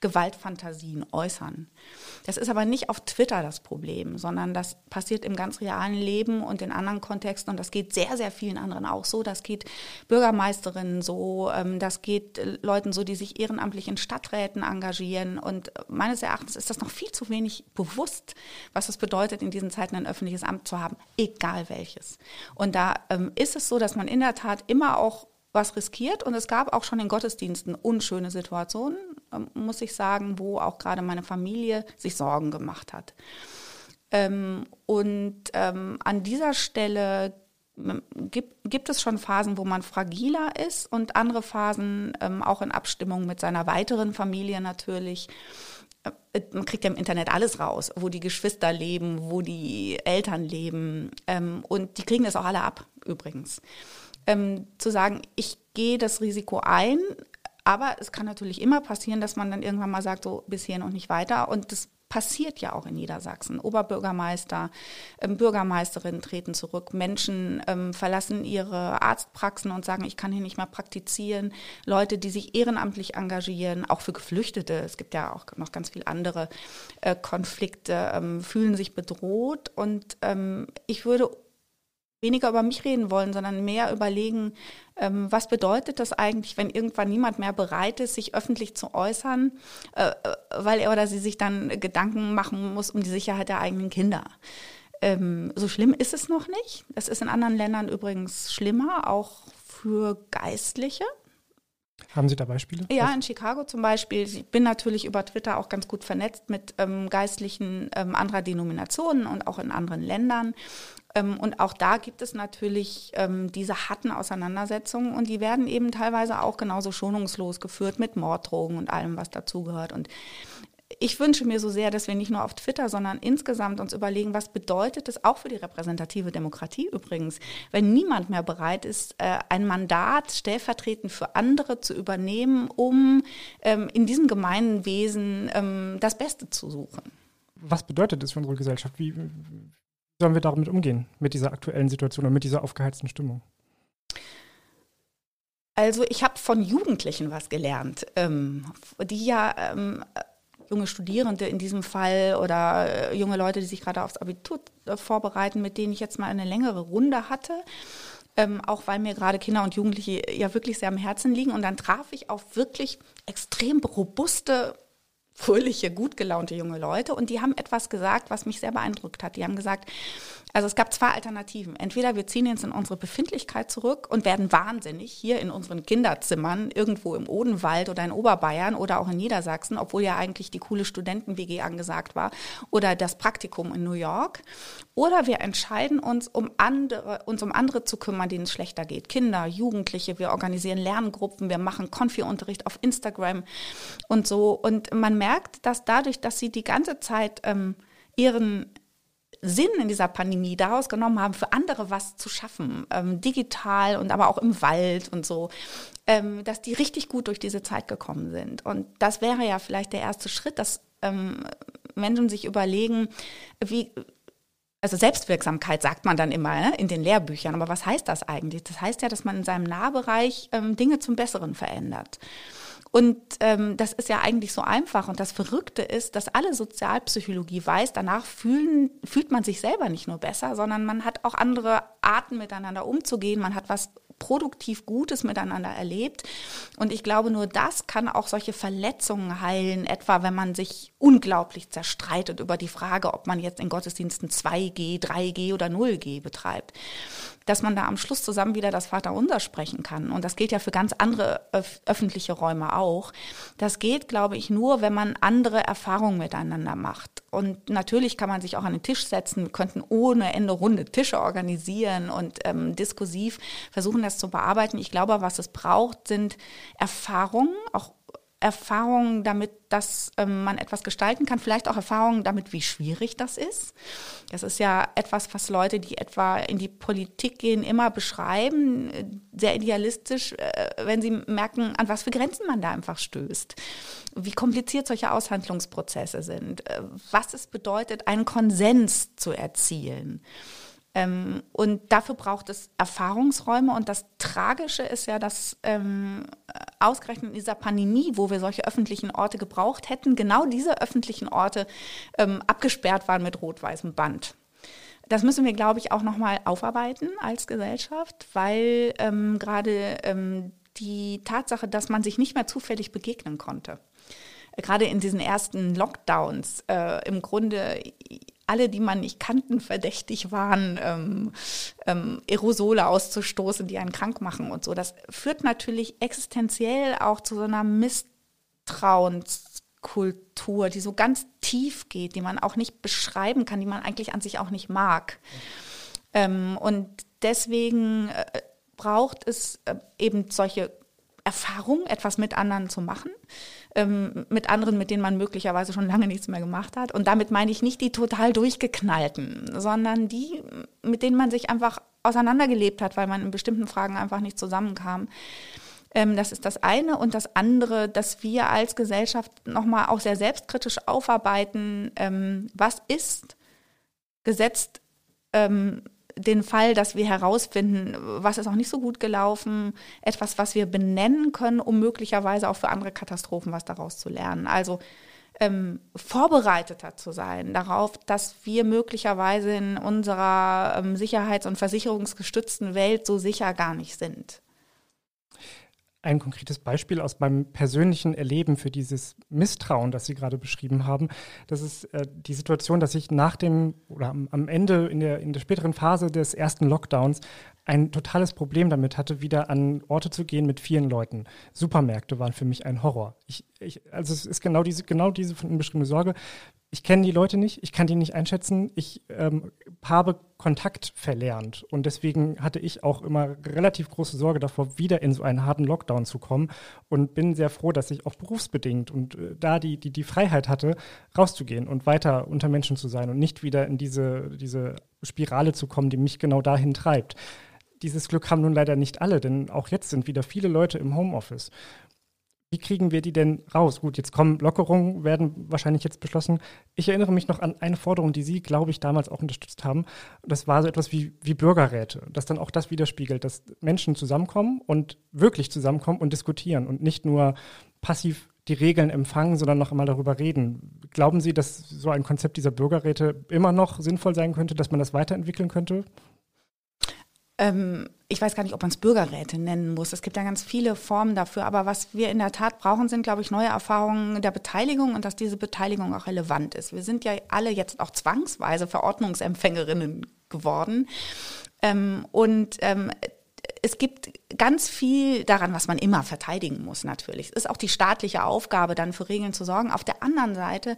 Gewaltfantasien äußern. Das ist aber nicht auf Twitter das Problem, sondern das passiert im ganz realen Leben und in anderen Kontexten und das geht sehr, sehr vielen anderen auch so. Das geht Bürgermeisterinnen so, ähm, das geht äh, Leuten so, die sich ehrenamtlich in Stadträten engagieren und meines Erachtens ist das noch viel zu wenig bewusst, was es bedeutet, in diesen Zeiten ein öffentliches Amt zu haben, egal welches. Und da ähm, ist es so, dass man in der Tat immer auch was riskiert und es gab auch schon in Gottesdiensten unschöne Situationen, muss ich sagen, wo auch gerade meine Familie sich Sorgen gemacht hat. Ähm, und ähm, an dieser Stelle ähm, gibt, gibt es schon Phasen, wo man fragiler ist und andere Phasen ähm, auch in Abstimmung mit seiner weiteren Familie natürlich. Äh, man kriegt ja im Internet alles raus, wo die Geschwister leben, wo die Eltern leben. Ähm, und die kriegen das auch alle ab, übrigens ähm, zu sagen, ich gehe das Risiko ein, aber es kann natürlich immer passieren, dass man dann irgendwann mal sagt, so bis hier noch nicht weiter. Und das passiert ja auch in Niedersachsen. Oberbürgermeister, ähm, Bürgermeisterinnen treten zurück, Menschen ähm, verlassen ihre Arztpraxen und sagen, ich kann hier nicht mehr praktizieren. Leute, die sich ehrenamtlich engagieren, auch für Geflüchtete, es gibt ja auch noch ganz viele andere äh, Konflikte, ähm, fühlen sich bedroht. Und ähm, ich würde weniger über mich reden wollen, sondern mehr überlegen, ähm, was bedeutet das eigentlich, wenn irgendwann niemand mehr bereit ist, sich öffentlich zu äußern, äh, weil er oder sie sich dann Gedanken machen muss um die Sicherheit der eigenen Kinder. Ähm, so schlimm ist es noch nicht. Das ist in anderen Ländern übrigens schlimmer, auch für Geistliche. Haben Sie da Beispiele? Ja, in Chicago zum Beispiel. Ich bin natürlich über Twitter auch ganz gut vernetzt mit ähm, Geistlichen ähm, anderer Denominationen und auch in anderen Ländern. Ähm, und auch da gibt es natürlich ähm, diese harten Auseinandersetzungen und die werden eben teilweise auch genauso schonungslos geführt mit Morddrogen und allem, was dazugehört. Und ich wünsche mir so sehr, dass wir nicht nur auf Twitter, sondern insgesamt uns überlegen, was bedeutet es auch für die repräsentative Demokratie übrigens, wenn niemand mehr bereit ist, äh, ein Mandat stellvertretend für andere zu übernehmen, um ähm, in diesem Gemeinwesen das Beste zu suchen. Was bedeutet das für unsere Gesellschaft? Wie, sollen wir damit umgehen, mit dieser aktuellen Situation und mit dieser aufgeheizten Stimmung? Also ich habe von Jugendlichen was gelernt, ähm, die ja ähm, junge Studierende in diesem Fall oder äh, junge Leute, die sich gerade aufs Abitur äh, vorbereiten, mit denen ich jetzt mal eine längere Runde hatte. Ähm, auch weil mir gerade Kinder und Jugendliche ja wirklich sehr am Herzen liegen. Und dann traf ich auf wirklich extrem robuste fröhliche, gut gelaunte junge Leute und die haben etwas gesagt, was mich sehr beeindruckt hat. Die haben gesagt, also es gab zwei Alternativen. Entweder wir ziehen jetzt in unsere Befindlichkeit zurück und werden wahnsinnig hier in unseren Kinderzimmern irgendwo im Odenwald oder in Oberbayern oder auch in Niedersachsen, obwohl ja eigentlich die coole Studenten-WG angesagt war oder das Praktikum in New York. Oder wir entscheiden uns, um andere, uns um andere zu kümmern, denen es schlechter geht. Kinder, Jugendliche, wir organisieren Lerngruppen, wir machen Konfi-Unterricht auf Instagram und so. Und man merkt, dass dadurch, dass sie die ganze Zeit ähm, ihren Sinn in dieser Pandemie daraus genommen haben, für andere was zu schaffen, ähm, digital und aber auch im Wald und so, ähm, dass die richtig gut durch diese Zeit gekommen sind. Und das wäre ja vielleicht der erste Schritt, dass ähm, Menschen sich überlegen, wie, also Selbstwirksamkeit sagt man dann immer ne, in den Lehrbüchern, aber was heißt das eigentlich? Das heißt ja, dass man in seinem Nahbereich ähm, Dinge zum Besseren verändert. Und ähm, das ist ja eigentlich so einfach. Und das Verrückte ist, dass alle Sozialpsychologie weiß, danach fühlen, fühlt man sich selber nicht nur besser, sondern man hat auch andere Arten miteinander umzugehen. Man hat was produktiv Gutes miteinander erlebt. Und ich glaube, nur das kann auch solche Verletzungen heilen, etwa wenn man sich unglaublich zerstreitet über die Frage, ob man jetzt in Gottesdiensten 2G, 3G oder 0G betreibt dass man da am Schluss zusammen wieder das Vaterunser sprechen kann. Und das gilt ja für ganz andere öf öffentliche Räume auch. Das geht, glaube ich, nur, wenn man andere Erfahrungen miteinander macht. Und natürlich kann man sich auch an den Tisch setzen, wir könnten ohne Ende runde Tische organisieren und ähm, diskursiv versuchen, das zu bearbeiten. Ich glaube, was es braucht, sind Erfahrungen, auch Erfahrungen damit, dass ähm, man etwas gestalten kann, vielleicht auch Erfahrungen damit, wie schwierig das ist. Das ist ja etwas, was Leute, die etwa in die Politik gehen, immer beschreiben, äh, sehr idealistisch, äh, wenn sie merken, an was für Grenzen man da einfach stößt, wie kompliziert solche Aushandlungsprozesse sind, äh, was es bedeutet, einen Konsens zu erzielen. Ähm, und dafür braucht es Erfahrungsräume. Und das Tragische ist ja, dass ähm, ausgerechnet in dieser Pandemie, wo wir solche öffentlichen Orte gebraucht hätten, genau diese öffentlichen Orte ähm, abgesperrt waren mit rot-weißem Band. Das müssen wir, glaube ich, auch nochmal aufarbeiten als Gesellschaft, weil ähm, gerade ähm, die Tatsache, dass man sich nicht mehr zufällig begegnen konnte, gerade in diesen ersten Lockdowns äh, im Grunde alle, die man nicht kannten, verdächtig waren, ähm, ähm, Aerosole auszustoßen, die einen krank machen und so. Das führt natürlich existenziell auch zu so einer Misstrauenskultur, die so ganz tief geht, die man auch nicht beschreiben kann, die man eigentlich an sich auch nicht mag. Ähm, und deswegen äh, braucht es äh, eben solche Erfahrung, etwas mit anderen zu machen, ähm, mit anderen, mit denen man möglicherweise schon lange nichts mehr gemacht hat. Und damit meine ich nicht die total durchgeknallten, sondern die, mit denen man sich einfach auseinandergelebt hat, weil man in bestimmten Fragen einfach nicht zusammenkam. Ähm, das ist das eine. Und das andere, dass wir als Gesellschaft nochmal auch sehr selbstkritisch aufarbeiten, ähm, was ist gesetzt ähm, den Fall, dass wir herausfinden, was ist auch nicht so gut gelaufen, etwas, was wir benennen können, um möglicherweise auch für andere Katastrophen was daraus zu lernen. Also ähm, vorbereiteter zu sein darauf, dass wir möglicherweise in unserer ähm, sicherheits- und versicherungsgestützten Welt so sicher gar nicht sind ein konkretes Beispiel aus meinem persönlichen Erleben für dieses Misstrauen, das Sie gerade beschrieben haben. Das ist äh, die Situation, dass ich nach dem oder am, am Ende in der, in der späteren Phase des ersten Lockdowns ein totales Problem damit hatte, wieder an Orte zu gehen mit vielen Leuten. Supermärkte waren für mich ein Horror. Ich, ich, also es ist genau diese, genau diese von Ihnen beschriebene Sorge ich kenne die Leute nicht, ich kann die nicht einschätzen, ich ähm, habe Kontakt verlernt und deswegen hatte ich auch immer relativ große Sorge davor, wieder in so einen harten Lockdown zu kommen und bin sehr froh, dass ich auch berufsbedingt und äh, da die, die, die Freiheit hatte, rauszugehen und weiter unter Menschen zu sein und nicht wieder in diese, diese Spirale zu kommen, die mich genau dahin treibt. Dieses Glück haben nun leider nicht alle, denn auch jetzt sind wieder viele Leute im Homeoffice. Wie kriegen wir die denn raus? Gut, jetzt kommen Lockerungen, werden wahrscheinlich jetzt beschlossen. Ich erinnere mich noch an eine Forderung, die Sie, glaube ich, damals auch unterstützt haben. Das war so etwas wie, wie Bürgerräte, dass dann auch das widerspiegelt, dass Menschen zusammenkommen und wirklich zusammenkommen und diskutieren und nicht nur passiv die Regeln empfangen, sondern noch einmal darüber reden. Glauben Sie, dass so ein Konzept dieser Bürgerräte immer noch sinnvoll sein könnte, dass man das weiterentwickeln könnte? Ähm, ich weiß gar nicht, ob man es Bürgerräte nennen muss. Es gibt ja ganz viele Formen dafür. Aber was wir in der Tat brauchen, sind, glaube ich, neue Erfahrungen der Beteiligung und dass diese Beteiligung auch relevant ist. Wir sind ja alle jetzt auch zwangsweise Verordnungsempfängerinnen geworden. Ähm, und ähm, es gibt ganz viel daran, was man immer verteidigen muss, natürlich. Es ist auch die staatliche Aufgabe, dann für Regeln zu sorgen. Auf der anderen Seite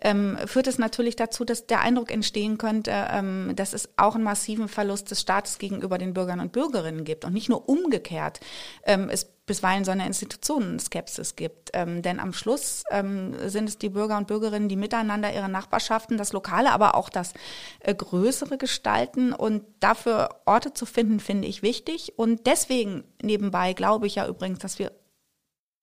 ähm, führt es natürlich dazu, dass der Eindruck entstehen könnte, ähm, dass es auch einen massiven Verlust des Staates gegenüber den Bürgern und Bürgerinnen gibt und nicht nur umgekehrt. Ähm, es bisweilen so eine Institutionenskepsis gibt. Ähm, denn am Schluss ähm, sind es die Bürger und Bürgerinnen, die miteinander ihre Nachbarschaften, das Lokale, aber auch das äh, Größere gestalten. Und dafür Orte zu finden, finde ich wichtig. Und deswegen nebenbei glaube ich ja übrigens, dass wir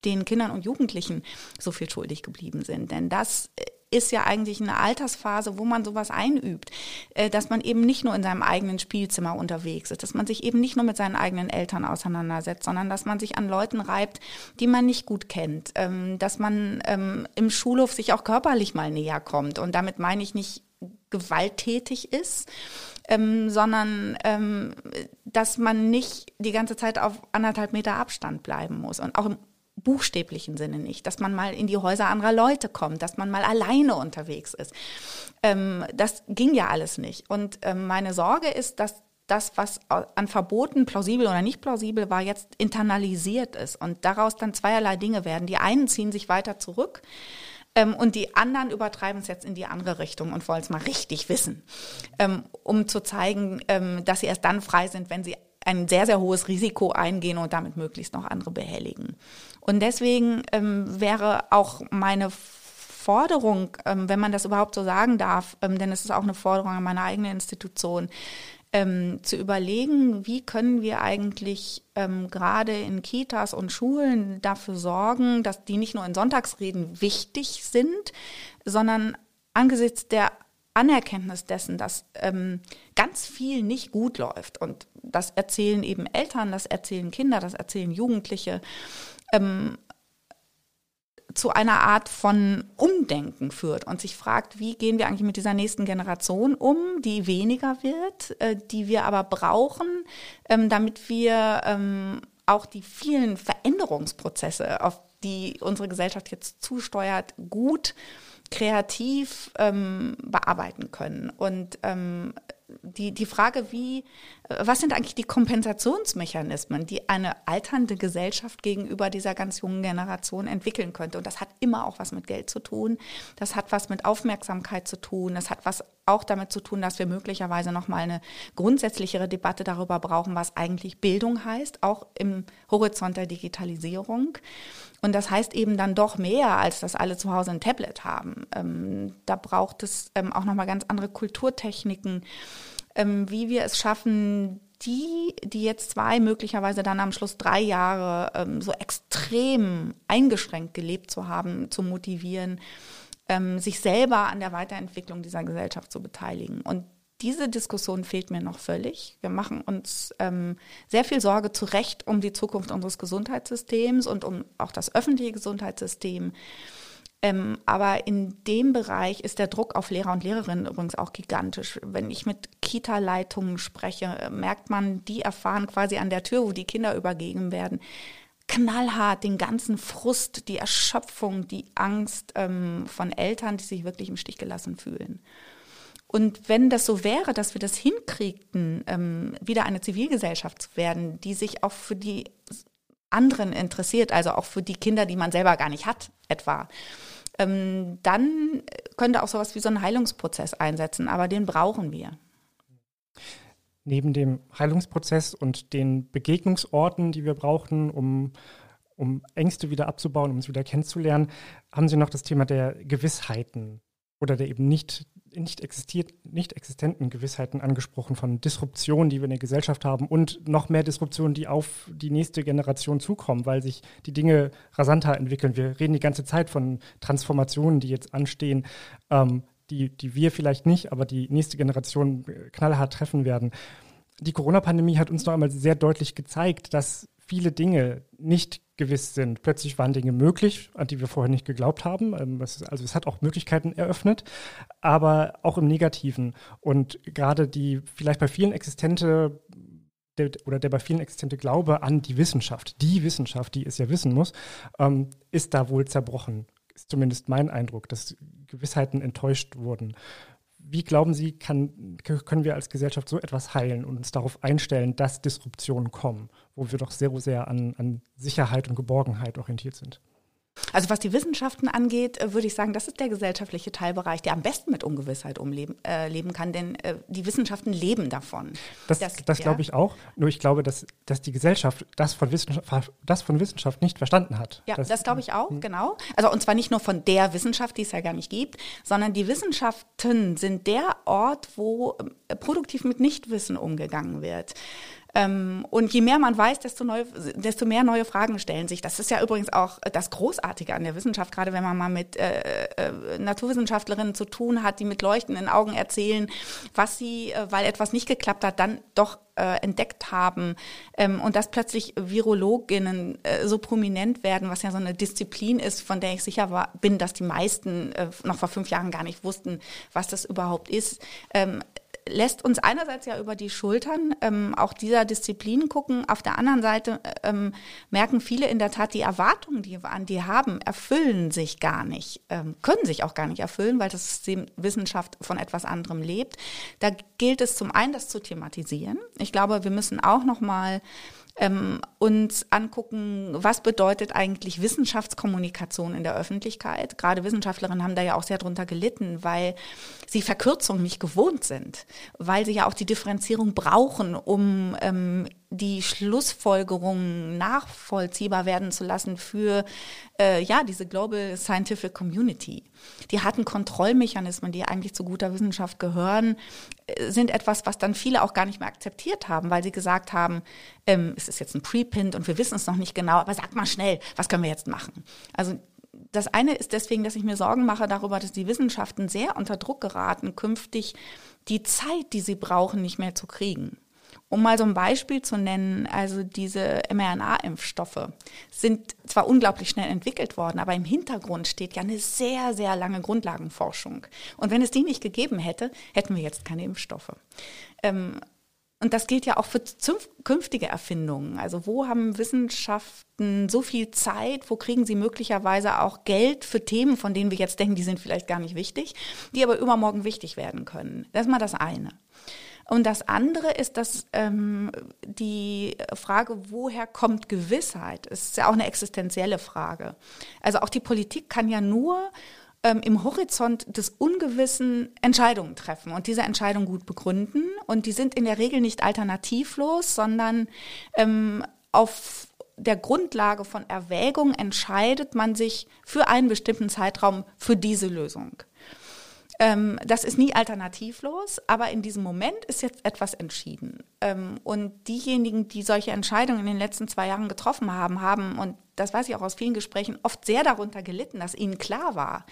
den Kindern und Jugendlichen so viel schuldig geblieben sind. Denn das äh, ist ja eigentlich eine Altersphase, wo man sowas einübt, äh, dass man eben nicht nur in seinem eigenen Spielzimmer unterwegs ist, dass man sich eben nicht nur mit seinen eigenen Eltern auseinandersetzt, sondern dass man sich an Leuten reibt, die man nicht gut kennt, ähm, dass man ähm, im Schulhof sich auch körperlich mal näher kommt. Und damit meine ich nicht gewalttätig ist, ähm, sondern ähm, dass man nicht die ganze Zeit auf anderthalb Meter Abstand bleiben muss. Und auch im buchstäblichen Sinne nicht, dass man mal in die Häuser anderer Leute kommt, dass man mal alleine unterwegs ist. Ähm, das ging ja alles nicht. Und ähm, meine Sorge ist, dass das, was an Verboten plausibel oder nicht plausibel war, jetzt internalisiert ist und daraus dann zweierlei Dinge werden. Die einen ziehen sich weiter zurück ähm, und die anderen übertreiben es jetzt in die andere Richtung und wollen es mal richtig wissen, ähm, um zu zeigen, ähm, dass sie erst dann frei sind, wenn sie ein sehr, sehr hohes Risiko eingehen und damit möglichst noch andere behelligen. Und deswegen ähm, wäre auch meine Forderung, ähm, wenn man das überhaupt so sagen darf, ähm, denn es ist auch eine Forderung an meine eigene Institution, ähm, zu überlegen, wie können wir eigentlich ähm, gerade in Kitas und Schulen dafür sorgen, dass die nicht nur in Sonntagsreden wichtig sind, sondern angesichts der Anerkenntnis dessen, dass ähm, ganz viel nicht gut läuft. Und das erzählen eben Eltern, das erzählen Kinder, das erzählen Jugendliche. Ähm, zu einer Art von Umdenken führt und sich fragt, wie gehen wir eigentlich mit dieser nächsten Generation um, die weniger wird, äh, die wir aber brauchen, ähm, damit wir ähm, auch die vielen Veränderungsprozesse, auf die unsere Gesellschaft jetzt zusteuert, gut kreativ ähm, bearbeiten können. Und ähm, die, die Frage, wie, was sind eigentlich die Kompensationsmechanismen, die eine alternde Gesellschaft gegenüber dieser ganz jungen Generation entwickeln könnte? Und das hat immer auch was mit Geld zu tun. Das hat was mit Aufmerksamkeit zu tun. Das hat was auch damit zu tun, dass wir möglicherweise nochmal eine grundsätzlichere Debatte darüber brauchen, was eigentlich Bildung heißt, auch im Horizont der Digitalisierung. Und das heißt eben dann doch mehr, als dass alle zu Hause ein Tablet haben. Ähm, da braucht es ähm, auch nochmal ganz andere Kulturtechniken, ähm, wie wir es schaffen, die, die jetzt zwei, möglicherweise dann am Schluss drei Jahre ähm, so extrem eingeschränkt gelebt zu haben, zu motivieren, ähm, sich selber an der Weiterentwicklung dieser Gesellschaft zu beteiligen. Und diese Diskussion fehlt mir noch völlig. Wir machen uns ähm, sehr viel Sorge zu Recht um die Zukunft unseres Gesundheitssystems und um auch das öffentliche Gesundheitssystem. Ähm, aber in dem Bereich ist der Druck auf Lehrer und Lehrerinnen übrigens auch gigantisch. Wenn ich mit Kita-Leitungen spreche, merkt man, die erfahren quasi an der Tür, wo die Kinder übergeben werden, knallhart den ganzen Frust, die Erschöpfung, die Angst ähm, von Eltern, die sich wirklich im Stich gelassen fühlen. Und wenn das so wäre, dass wir das hinkriegten, ähm, wieder eine Zivilgesellschaft zu werden, die sich auch für die anderen interessiert, also auch für die Kinder, die man selber gar nicht hat, etwa, ähm, dann könnte auch sowas wie so ein Heilungsprozess einsetzen, aber den brauchen wir. Neben dem Heilungsprozess und den Begegnungsorten, die wir brauchen, um, um Ängste wieder abzubauen, um sie wieder kennenzulernen, haben Sie noch das Thema der Gewissheiten oder der eben nicht nicht, existiert, nicht existenten Gewissheiten angesprochen von Disruptionen, die wir in der Gesellschaft haben und noch mehr Disruptionen, die auf die nächste Generation zukommen, weil sich die Dinge rasanter entwickeln. Wir reden die ganze Zeit von Transformationen, die jetzt anstehen, ähm, die, die wir vielleicht nicht, aber die nächste Generation knallhart treffen werden. Die Corona-Pandemie hat uns noch einmal sehr deutlich gezeigt, dass viele Dinge nicht gewiss sind. Plötzlich waren Dinge möglich, an die wir vorher nicht geglaubt haben. Ähm, also es hat auch Möglichkeiten eröffnet, aber auch im Negativen. Und gerade die vielleicht bei vielen existente der, oder der bei vielen existente Glaube an die Wissenschaft, die Wissenschaft, die es ja wissen muss, ähm, ist da wohl zerbrochen. Ist zumindest mein Eindruck, dass Gewissheiten enttäuscht wurden. Wie glauben Sie, kann, können wir als Gesellschaft so etwas heilen und uns darauf einstellen, dass Disruptionen kommen, wo wir doch sehr, sehr an, an Sicherheit und Geborgenheit orientiert sind? Also was die Wissenschaften angeht, äh, würde ich sagen, das ist der gesellschaftliche Teilbereich, der am besten mit Ungewissheit umleben äh, leben kann, denn äh, die Wissenschaften leben davon. Das, das, das ja. glaube ich auch. Nur ich glaube, dass, dass die Gesellschaft das von, Wissenschaft, das von Wissenschaft nicht verstanden hat. Ja, das, das glaube ich auch, hm. genau. Also und zwar nicht nur von der Wissenschaft, die es ja gar nicht gibt, sondern die Wissenschaften sind der Ort, wo äh, produktiv mit Nichtwissen umgegangen wird. Ähm, und je mehr man weiß, desto, neu, desto mehr neue Fragen stellen sich. Das ist ja übrigens auch das Großartige an der Wissenschaft, gerade wenn man mal mit äh, äh, Naturwissenschaftlerinnen zu tun hat, die mit leuchtenden Augen erzählen, was sie, äh, weil etwas nicht geklappt hat, dann doch äh, entdeckt haben ähm, und dass plötzlich Virologinnen äh, so prominent werden, was ja so eine Disziplin ist, von der ich sicher war, bin, dass die meisten äh, noch vor fünf Jahren gar nicht wussten, was das überhaupt ist. Ähm, lässt uns einerseits ja über die Schultern ähm, auch dieser Disziplin gucken. Auf der anderen Seite ähm, merken viele in der Tat, die Erwartungen, die wir an die haben, erfüllen sich gar nicht, ähm, können sich auch gar nicht erfüllen, weil das System Wissenschaft von etwas anderem lebt. Da gilt es zum einen, das zu thematisieren. Ich glaube, wir müssen auch noch mal ähm, uns angucken, was bedeutet eigentlich Wissenschaftskommunikation in der Öffentlichkeit. Gerade Wissenschaftlerinnen haben da ja auch sehr drunter gelitten, weil sie Verkürzung nicht gewohnt sind, weil sie ja auch die Differenzierung brauchen, um ähm, die Schlussfolgerungen nachvollziehbar werden zu lassen für äh, ja diese Global Scientific Community. Die harten Kontrollmechanismen, die eigentlich zu guter Wissenschaft gehören, äh, sind etwas, was dann viele auch gar nicht mehr akzeptiert haben, weil sie gesagt haben, ähm, es ist jetzt ein Preprint und wir wissen es noch nicht genau, aber sag mal schnell, was können wir jetzt machen? Also das eine ist deswegen, dass ich mir Sorgen mache darüber, dass die Wissenschaften sehr unter Druck geraten, künftig die Zeit, die sie brauchen, nicht mehr zu kriegen. Um mal so ein Beispiel zu nennen, also diese mRNA-Impfstoffe sind zwar unglaublich schnell entwickelt worden, aber im Hintergrund steht ja eine sehr, sehr lange Grundlagenforschung. Und wenn es die nicht gegeben hätte, hätten wir jetzt keine Impfstoffe. Ähm, und das gilt ja auch für künftige Erfindungen. Also wo haben Wissenschaften so viel Zeit, wo kriegen sie möglicherweise auch Geld für Themen, von denen wir jetzt denken, die sind vielleicht gar nicht wichtig, die aber übermorgen wichtig werden können. Das ist mal das eine. Und das andere ist, dass ähm, die Frage, woher kommt Gewissheit, ist ja auch eine existenzielle Frage. Also auch die Politik kann ja nur ähm, im Horizont des Ungewissen Entscheidungen treffen und diese Entscheidungen gut begründen. Und die sind in der Regel nicht alternativlos, sondern ähm, auf der Grundlage von Erwägung entscheidet man sich für einen bestimmten Zeitraum für diese Lösung. Ähm, das ist nie alternativlos, aber in diesem Moment ist jetzt etwas entschieden. Ähm, und diejenigen, die solche Entscheidungen in den letzten zwei Jahren getroffen haben, haben, und das weiß ich auch aus vielen Gesprächen, oft sehr darunter gelitten, dass ihnen klar war,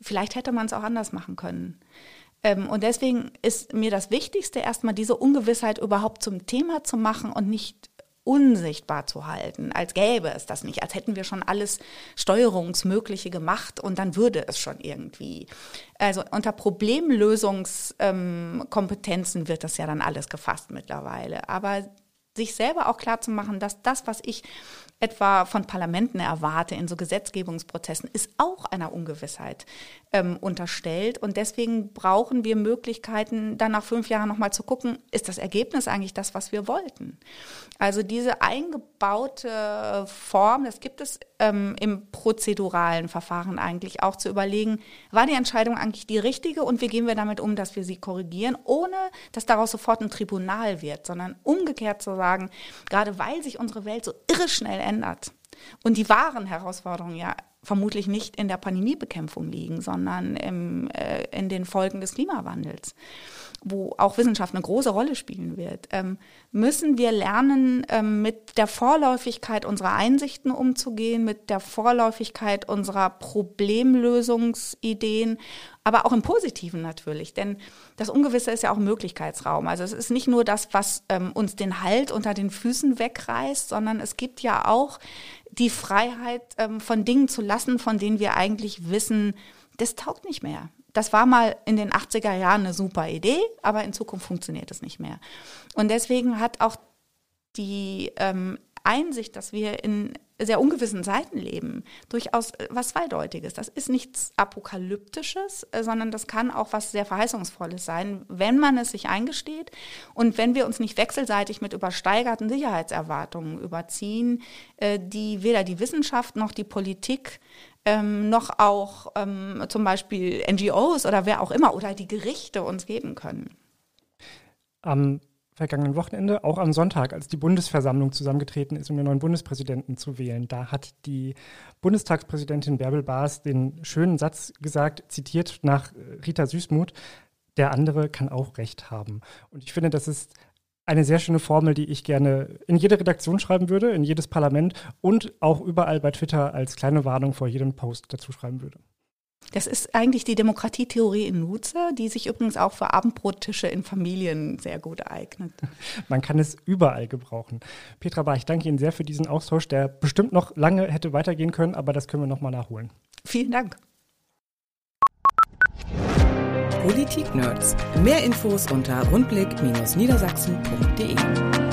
vielleicht hätte man es auch anders machen können. Ähm, und deswegen ist mir das Wichtigste, erstmal diese Ungewissheit überhaupt zum Thema zu machen und nicht unsichtbar zu halten, als gäbe es das nicht, als hätten wir schon alles Steuerungsmögliche gemacht und dann würde es schon irgendwie. Also unter Problemlösungskompetenzen ähm, wird das ja dann alles gefasst mittlerweile. Aber sich selber auch klar zu machen, dass das, was ich etwa von Parlamenten erwarte in so Gesetzgebungsprozessen, ist auch einer Ungewissheit ähm, unterstellt. Und deswegen brauchen wir Möglichkeiten, dann nach fünf Jahren nochmal zu gucken, ist das Ergebnis eigentlich das, was wir wollten? Also diese eingebaute Form, das gibt es ähm, im prozeduralen Verfahren eigentlich auch zu überlegen, war die Entscheidung eigentlich die richtige und wie gehen wir damit um, dass wir sie korrigieren, ohne dass daraus sofort ein Tribunal wird, sondern umgekehrt zu sagen, gerade weil sich unsere Welt so irre schnell ändert und die wahren Herausforderungen ja vermutlich nicht in der Pandemiebekämpfung liegen, sondern im, äh, in den Folgen des Klimawandels, wo auch Wissenschaft eine große Rolle spielen wird, ähm, müssen wir lernen, ähm, mit der Vorläufigkeit unserer Einsichten umzugehen, mit der Vorläufigkeit unserer Problemlösungsideen, aber auch im Positiven natürlich, denn das Ungewisse ist ja auch Möglichkeitsraum. Also es ist nicht nur das, was ähm, uns den Halt unter den Füßen wegreißt, sondern es gibt ja auch die Freiheit, von Dingen zu lassen, von denen wir eigentlich wissen, das taugt nicht mehr. Das war mal in den 80er Jahren eine super Idee, aber in Zukunft funktioniert es nicht mehr. Und deswegen hat auch die ähm, Einsicht, dass wir in sehr ungewissen Zeiten leben, durchaus äh, was Zweideutiges. Das ist nichts Apokalyptisches, äh, sondern das kann auch was sehr Verheißungsvolles sein, wenn man es sich eingesteht und wenn wir uns nicht wechselseitig mit übersteigerten Sicherheitserwartungen überziehen, äh, die weder die Wissenschaft noch die Politik ähm, noch auch ähm, zum Beispiel NGOs oder wer auch immer oder die Gerichte uns geben können. Am vergangenen Wochenende, auch am Sonntag, als die Bundesversammlung zusammengetreten ist, um den neuen Bundespräsidenten zu wählen. Da hat die Bundestagspräsidentin Bärbel Baas den schönen Satz gesagt, zitiert nach Rita Süßmuth, der andere kann auch Recht haben. Und ich finde, das ist eine sehr schöne Formel, die ich gerne in jede Redaktion schreiben würde, in jedes Parlament und auch überall bei Twitter als kleine Warnung vor jedem Post dazu schreiben würde. Das ist eigentlich die Demokratietheorie in Nutze, die sich übrigens auch für Abendbrottische in Familien sehr gut eignet. (laughs) Man kann es überall gebrauchen. Petra Bar, ich danke Ihnen sehr für diesen Austausch, der bestimmt noch lange hätte weitergehen können, aber das können wir nochmal nachholen. Vielen Dank. Politik-Nerds. Mehr Infos unter rundblick-niedersachsen.de.